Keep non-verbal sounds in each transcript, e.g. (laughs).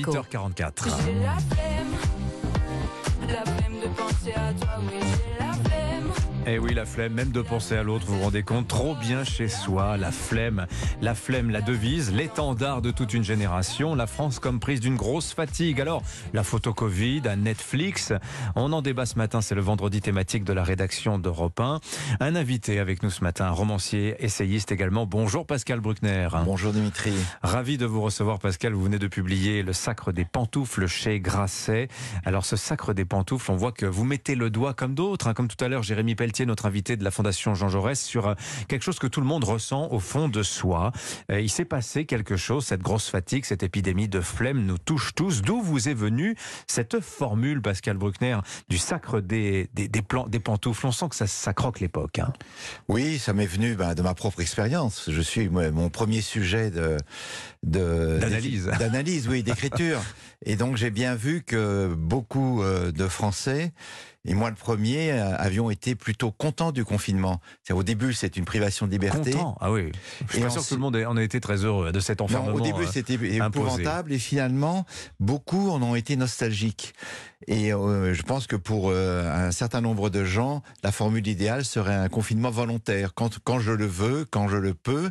Écho. 8h44. J'ai la flemme, la flemme de penser à toi, oui, j'ai flemme. Eh oui, la flemme, même de penser à l'autre, vous vous rendez compte, trop bien chez soi, la flemme. La flemme, la devise, l'étendard de toute une génération, la France comme prise d'une grosse fatigue. Alors, la photo Covid, à Netflix, on en débat ce matin, c'est le vendredi thématique de la rédaction d'Europe 1. Un invité avec nous ce matin, un romancier, essayiste également. Bonjour Pascal Bruckner. Bonjour Dimitri. Ravi de vous recevoir Pascal, vous venez de publier Le Sacre des pantoufles chez Grasset. Alors ce Sacre des pantoufles, on voit que vous mettez le doigt comme d'autres, hein, comme tout à l'heure Jérémy Pelletier, notre invité de la Fondation Jean Jaurès, sur euh, quelque chose que tout le monde ressent au fond de soi. Euh, il s'est passé quelque chose, cette grosse fatigue, cette épidémie de flemme nous touche tous. D'où vous est venue cette formule, Pascal Bruckner, du Sacre des, des, des, plans, des pantoufles? On sent que ça, ça croque l'époque. hein. Oui, ça m'est venu bah, de ma propre expérience. Je suis moi, mon premier sujet de de- D'analyse. d'analyse, oui, d'écriture. (laughs) Et donc j'ai bien vu que beaucoup euh, de Français et moi le premier euh, avions été plutôt contents du confinement. Au début c'est une privation de liberté. Content, ah oui. Je suis Et pas sûr que tout le monde ait- en a été très heureux de cet Non, enfermement. au début euh, c'était imposé. épouvantable et finalement beaucoup en ont été nostalgiques. Et euh, je pense que pour euh, un certain nombre de gens, la formule idéale serait un confinement volontaire, quand, quand je le veux, quand je le peux,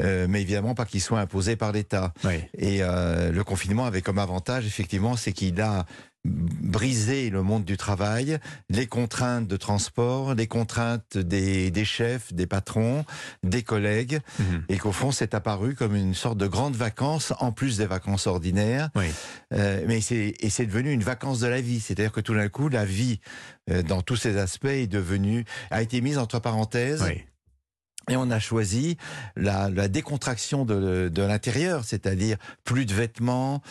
euh, mais évidemment pas qu'il soit imposé par l'État. Oui. Et le confinement avait comme avantage, effectivement, c'est qu'il a brisé le monde du travail, les contraintes de transport, les contraintes des, des chefs, des patrons, des collègues, Mhm. et qu'au fond, c'est apparu comme une sorte de grande vacances, en plus des vacances ordinaires. Oui. Euh, mais c'est et c'est devenu une vacance de la vie. C'est-à-dire que tout d'un coup, la vie, euh, dans tous ses aspects, est devenue a été mise entre parenthèses. Oui. Et on a choisi la, la décontraction de, de l'intérieur, c'est-à-dire plus de vêtements,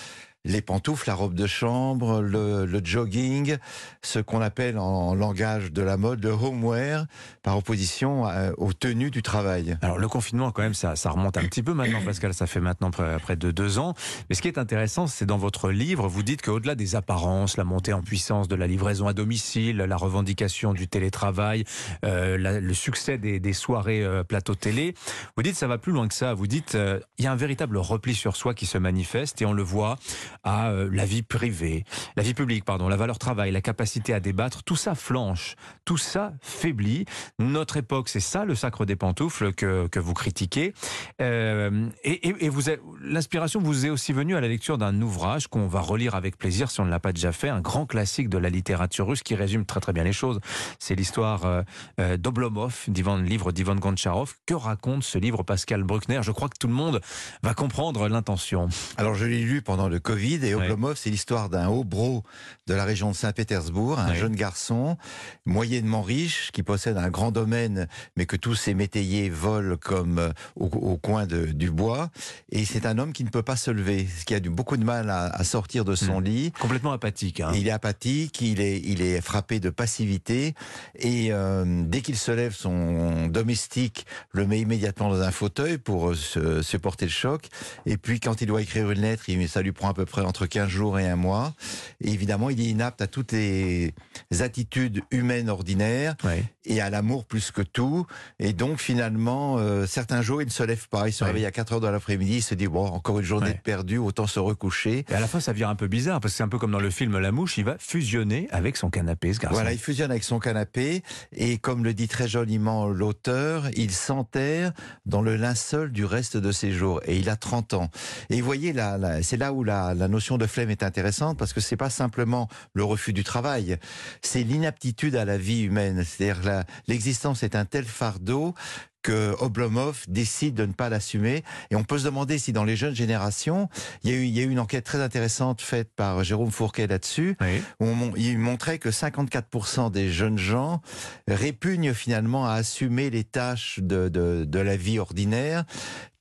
les pantoufles, la robe de chambre, le, jogging, ce qu'on appelle en langage de la mode le homeware, par opposition à- aux tenues du travail. Alors le confinement, quand même, ça, remonte un petit peu maintenant, Pascal. Ça fait maintenant près, de deux ans. Mais ce qui est intéressant, c'est dans votre livre, vous dites qu'au-delà des apparences, la montée en puissance de la livraison à domicile, la revendication du télétravail, euh, le succès des, soirées euh, plateau télé, vous dites ça va plus loin que ça. Vous dites euh, il y a un véritable repli sur soi qui se manifeste et on le voit à euh, la vie privée, la vie publique, pardon, la valeur travail, la capacité à débattre. Tout ça flanche, tout ça faiblit. Notre époque, c'est ça le sacre des pantoufles que, que vous critiquez. Euh, et et- l'inspiration vous est aussi venue à la lecture d'un ouvrage qu'on va relire avec plaisir si on ne l'a pas déjà fait, un grand classique de la littérature russe qui résume très très bien les choses. C'est l'histoire euh, euh, d'Oblomov, d'Ivan, livre d'Ivan Goncharov. Que raconte ce livre Pascal Bruckner? Je crois que tout le monde va comprendre l'intention. Alors je l'ai lu pendant le Covid et. Oblomov, c'est l'histoire d'un haut bro de la région de Saint-Pétersbourg, un jeune garçon moyennement riche qui possède un grand domaine, mais que tous ses métayers volent comme euh, au, au coin de- du bois. Et c'est un homme qui ne peut pas se lever, qui a du, beaucoup de mal à, à sortir de son Hmm. lit. Complètement apathique. hein. Il est apathique, il est, il est frappé de passivité et euh, dès qu'il se lève, son domestique le met immédiatement dans un fauteuil pour euh, supporter le choc. Et puis quand il doit écrire une lettre, ça lui prend à peu près entre 15 jours et un mois. Évidemment, il est inapte à toutes les attitudes humaines ordinaires et à l'amour plus que tout. Et donc finalement, euh, certains jours, il ne se lève pas. Il se Ouais. réveille à 4 heures de l'après-midi, il se dit, bon, encore une journée de perdue, autant se recoucher. Et à la fin, ça vient un peu bizarre parce que c'est un peu comme dans le film La Mouche, il va fusionner avec son canapé, ce garçon. Voilà, il fusionne avec son canapé et comme le dit très joliment l'auteur, il s'enterre dans le linceul du reste de ses jours et il a 30 ans. Et vous voyez, là, là, c'est là où la, la notion de flemme est intéressante parce que c'est pas simplement le refus du travail, c'est l'inaptitude à la vie humaine. C'est-à-dire l'existence est un tel fardeau que Oblomov décide de ne pas l'assumer. Et on peut se demander si dans les jeunes générations, il y a eu, il y a eu une enquête très intéressante faite par Jérôme Fourquet là-dessus, Oui. où on il montrait que 54% des jeunes gens répugnent finalement à assumer les tâches de, de, de la vie ordinaire,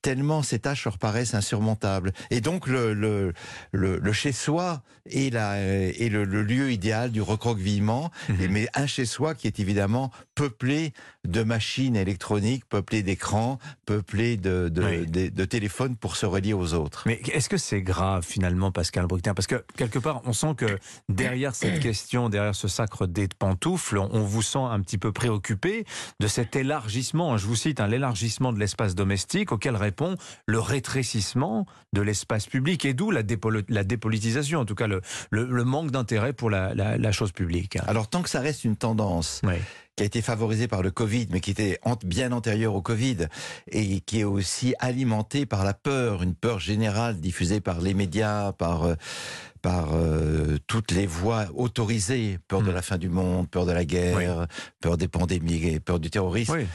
tellement ces tâches leur paraissent insurmontables. Et donc le, le, le, le chez-soi est, la, est le, le lieu idéal du recroquevillement, Mhm. mais un chez-soi qui est évidemment peuplée de machines électroniques, peuplée d'écrans, peuplée de, de, Oui. de- de téléphones pour se relier aux autres. Mais est-ce que c'est grave finalement, Pascal Bruckner Parce que quelque part, on sent que derrière cette (clears throat) question, derrière ce sacre des pantoufles, on vous sent un petit peu préoccupé de cet élargissement, je vous cite, hein, l'élargissement de l'espace domestique auquel répond le rétrécissement de l'espace public et d'où la, dépolitisation, en tout cas le, le- le manque d'intérêt pour la, la- la chose publique. Alors tant que ça reste une tendance Oui. Qui a été favorisée par le Covid, mais qui était bien antérieure au Covid, et qui est aussi alimentée par la peur, une peur générale diffusée par les médias, par, euh, par euh, toutes les voix autorisées, peur de Mm. la fin du monde, peur de la guerre, peur des pandémies, peur du terrorisme. Oui.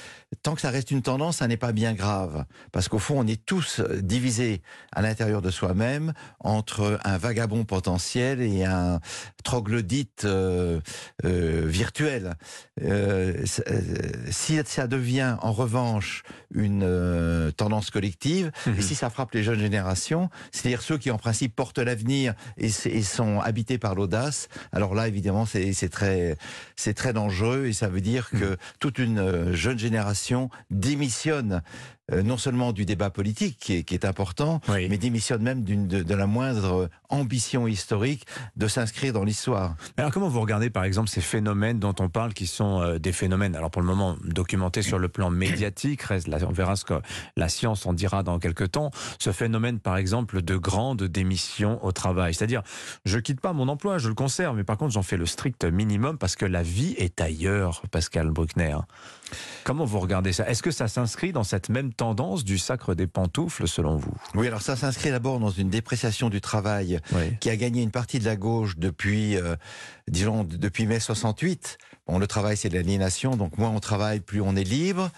Tant que ça reste une tendance, ça n'est pas bien grave, parce qu'au fond, on est tous divisés à l'intérieur de soi-même entre un vagabond potentiel et un troglodyte euh, euh, virtuel. Euh, si ça devient en revanche une tendance collective, Mhm. et si ça frappe les jeunes générations, c'est-à-dire ceux qui en principe portent l'avenir et, sont habités par l'audace, alors là évidemment c'est très très dangereux et ça veut dire que toute une jeune génération démissionne euh, non seulement du débat politique qui est, qui est important, Oui. mais démissionne même de, de la moindre ambition historique de s'inscrire dans l'histoire. Alors comment vous regardez par exemple ces phénomènes dont on parle qui sont euh, des phénomènes, alors pour le moment documentés sur le plan médiatique, reste, là, on verra ce que la science en dira dans quelques temps, ce phénomène par exemple de grande démission au travail. C'est-à-dire, je quitte pas mon emploi, je le conserve, mais par contre j'en fais le strict minimum parce que la vie est ailleurs, Pascal Bruckner. Comment vous regardez ça? Est-ce que ça s'inscrit dans cette même tendance du sacre des pantoufles selon vous? Oui, alors ça s'inscrit d'abord dans une dépréciation du travail Oui. qui a gagné une partie de la gauche depuis, euh, disons, depuis mai 68. Bon, le travail, c'est de l'aliénation, donc moins on travaille, plus on est libre.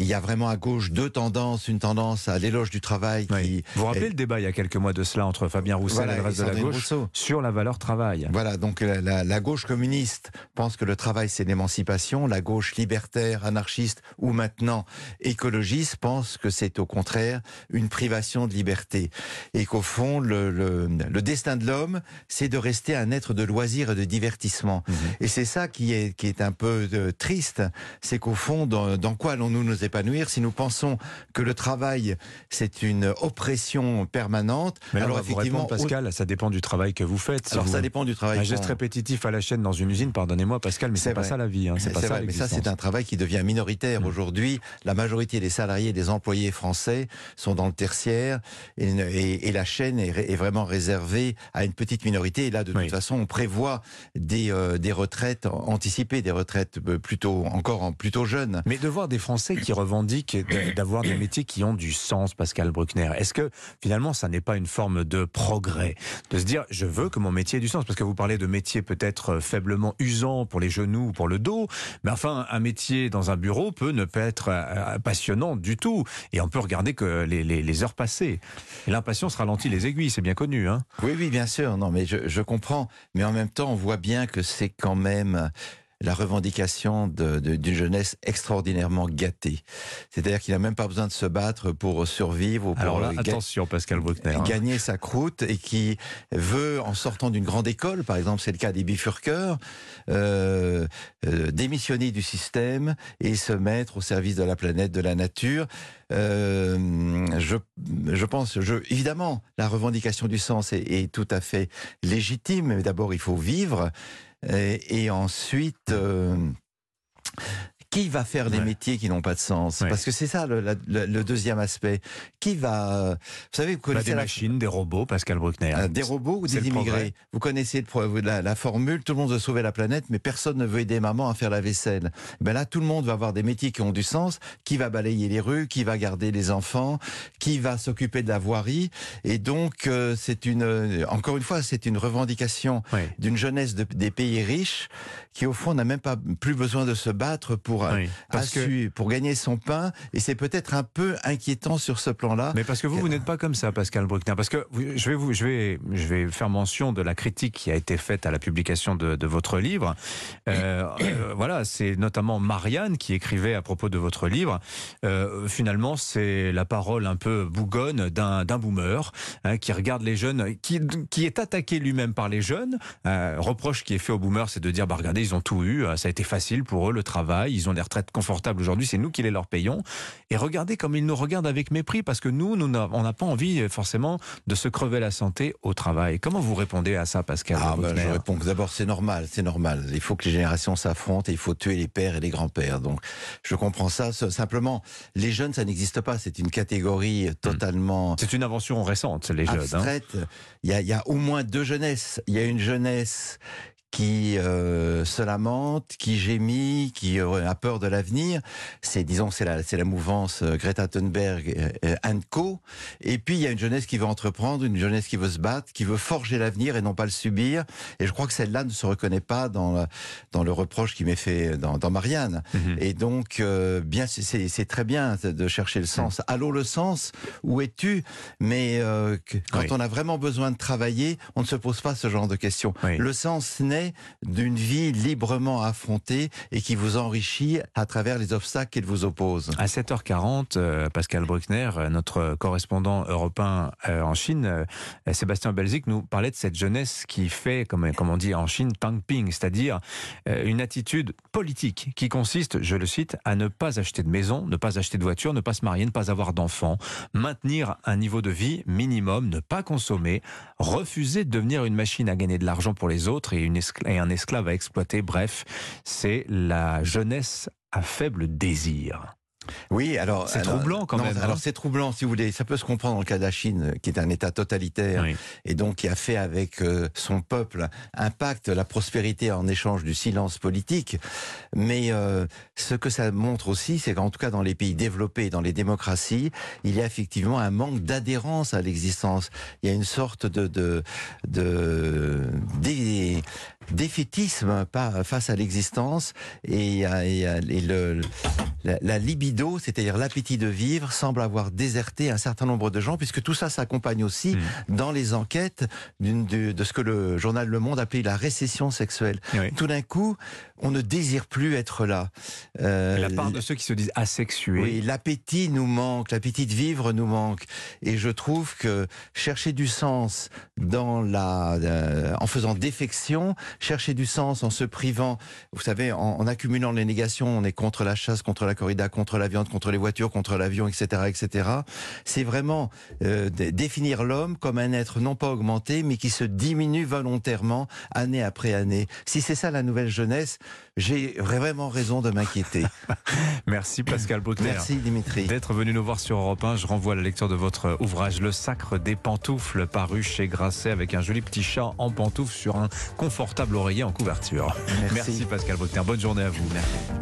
Il y a vraiment à gauche deux tendances, une tendance à l'éloge du travail qui... Oui. Vous vous rappelez le débat il y a quelques mois de cela entre Fabien Roussel Voilà, et le reste de la gauche Rousseau. sur la valeur travail Voilà, donc la, la- la gauche communiste pense que le travail c'est l'émancipation, la gauche libertaire, anarchiste ou maintenant écologiste pense que c'est au contraire une privation de liberté et qu'au fond le, le- le destin de l'homme c'est de rester un être de loisir et de divertissement. Mhm. Et c'est ça qui est, qui est un peu euh, triste, c'est qu'au fond, dans, dans quoi allons-nous nous épanouir si nous pensons que le travail, c'est une oppression permanente Mais là, Alors répondre, au- Pascal, ça dépend du travail que vous faites. Si alors vous- ça dépend du travail. Un geste répétitif à la chaîne dans une usine, pardonnez-moi Pascal, mais c'est pas ça la vie. Hein, c'est pas ça mais ça, c'est un travail qui devient minoritaire. Mm. Aujourd'hui, la majorité des salariés, des employés français sont dans le tertiaire et, et- et la chaîne est, vraiment réservée à une petite minorité. Et là, de Oui. toute façon, on prévoit des, euh, des retraites anticipées, des retraites euh, plutôt encore en- plutôt jeunes. Mais de voir des Français qui revendiquent de- d'avoir des métiers qui ont du sens, Pascal Bruckner, est-ce que finalement ça n'est pas une forme de progrès De se dire, je veux que mon métier ait du sens? Parce que vous parlez de métiers peut-être euh, faiblement usants pour les genoux ou pour le dos, mais enfin, un métier dans un bureau peut ne pas être euh, passionnant du tout. Et on peut regarder que les, heures passées. L'impatience ralentit les aiguilles, c'est bien connu. Hein Oui, oui, bien sûr. Non, mais je comprends. Mais en même temps, on voit bien que c'est quand même la revendication d'une jeunesse extraordinairement gâtée. C'est-à-dire qu'il n'a même pas besoin de se battre pour survivre ou pour Alors là, ga- attention, Pascal Bruckner. hein. gagner sa croûte et qui veut, en sortant d'une grande école, par exemple c'est le cas des bifurqueurs, euh, euh, démissionner du système et se mettre au service de la planète, de la nature. Euh, je, je pense, je, évidemment, la revendication du sens est, est tout à fait légitime, mais d'abord il faut vivre et, et ensuite... euh, qui va faire des Ouais. métiers qui n'ont pas de sens Ouais. Parce que c'est ça le, la- le- le deuxième aspect. Qui va... Vous savez, vous Bah, connaissez des la- machines, des robots, Pascal Bruckner. euh, des robots ou des immigrés Vous connaissez le la, la formule, tout le monde veut sauver la planète, mais personne ne veut aider maman à faire la vaisselle. Ben là, tout le monde va avoir des métiers qui ont du sens. Qui va balayer les rues Qui va garder les enfants Qui va s'occuper de la voirie Et donc, euh, c'est une, euh, encore une fois, c'est une revendication d'une jeunesse de- des pays riches qui, au fond, n'a même pas plus besoin de se battre pour euh, Oui. Parce que pour gagner son pain. Et c'est peut-être un peu inquiétant sur ce plan-là. Mais parce que vous, vous n'êtes pas comme ça, Pascal Bruckner. Parce que je vais vous, je vais, je vais faire mention de la critique qui a été faite à la publication de, de votre livre. Euh, euh, voilà, c'est notamment Marianne qui écrivait à propos de votre livre. Euh, finalement, c'est la parole un peu bougonne d'un d'un boomer hein, qui regarde les jeunes, qui, qui est attaqué lui-même par les jeunes. Euh, reproche qui est fait aux boomers, c'est de dire, bah regardez, ils ont tout eu, ça a été facile pour eux le travail, ils ont ils ont des retraites confortables aujourd'hui, c'est nous qui les leur payons. Et regardez comme ils nous regardent avec mépris parce que nous, nous on n'a pas envie euh, forcément de se crever la santé au travail. Comment vous répondez à ça, Pascal Ah, ben, Bruckner je réponds que d'abord, c'est normal, c'est normal. Il faut que les générations s'affrontent et il faut tuer les pères et les grands-pères. Donc, je comprends ça. Simplement, les jeunes, ça n'existe pas. C'est une catégorie totalement C'est une invention récente, les jeunes. hein. Il y, a, il y a au moins deux jeunesses. Il y a une jeunesse qui euh, se lamente, qui gémit, qui euh, a peur de l'avenir. C'est, disons, c'est la, c'est la mouvance euh, Greta Thunberg and Co. Et puis il y a une jeunesse qui veut entreprendre, une jeunesse qui veut se battre, qui veut forger l'avenir et non pas le subir. Et je crois que celle-là ne se reconnaît pas dans, la- dans le reproche qui m'est fait dans, dans Marianne. Mhm. Et donc, bien, c'est- très bien de chercher le sens. Allô le sens Où es-tu? Mais que- quand Oui. on a vraiment besoin de travailler, on ne se pose pas ce genre de questions. Oui. Le sens d'une vie librement affrontée et qui vous enrichit à travers les obstacles qu'il vous oppose. À 7h40, euh, Pascal Bruckner, euh, notre correspondant européen euh, en Chine, Sébastien Belzic, nous parlait de cette jeunesse qui fait, comme, on dit en Chine, ping c'est-à-dire une attitude politique qui consiste, je le cite, à ne pas acheter de maison, ne pas acheter de voiture, ne pas se marier, ne pas avoir d'enfants, maintenir un niveau de vie minimum, ne pas consommer, refuser de devenir une machine à gagner de l'argent pour les autres et, une et un esclave à exploiter. Bref, c'est la jeunesse à faible désir. Oui, alors C'est troublant quand non, même, hein. Alors c'est troublant, si vous voulez. Ça peut se comprendre dans le cas de la Chine, qui est un État totalitaire Oui. et donc qui a fait avec euh, son peuple un pacte, la prospérité en échange du silence politique. Mais euh, ce que ça montre aussi, c'est qu'en tout cas dans les pays développés, dans les démocraties, il y a effectivement un manque d'adhérence à l'existence. Il y a une sorte de de, de dé- défaitisme pas face à l'existence et, euh, et, euh, et le la, la libido, c'est-à-dire l'appétit de vivre, semble avoir déserté un certain nombre de gens, puisque tout ça s'accompagne aussi Mm. dans les enquêtes de, de ce que le journal Le Monde appelait la récession sexuelle. Oui. Tout d'un coup, on ne désire plus être là. Euh, La part de ceux qui se disent asexués. oui, l'appétit nous manque, l'appétit de vivre nous manque. Et je trouve que chercher du sens dans la, euh, en faisant défection, chercher du sens en se privant, vous savez, en, en accumulant les négations, on est contre la chasse, contre la corrida, contre la viande, contre les voitures, contre l'avion, etc., etc. C'est vraiment euh, dé- définir l'homme comme un être non pas augmenté, mais qui se diminue volontairement année après année. Si c'est ça la nouvelle jeunesse, j'ai vraiment raison de m'inquiéter. (laughs) Merci Pascal Bruckner. Merci Dimitri. D'être venu nous voir sur Europe 1, je renvoie à la lecture de votre ouvrage Le Sacre des pantoufles, paru chez Grasset avec un joli petit chat en pantoufles sur un confortable oreiller en couverture. Merci. Pascal Bruckner, bonne journée à vous. Merci.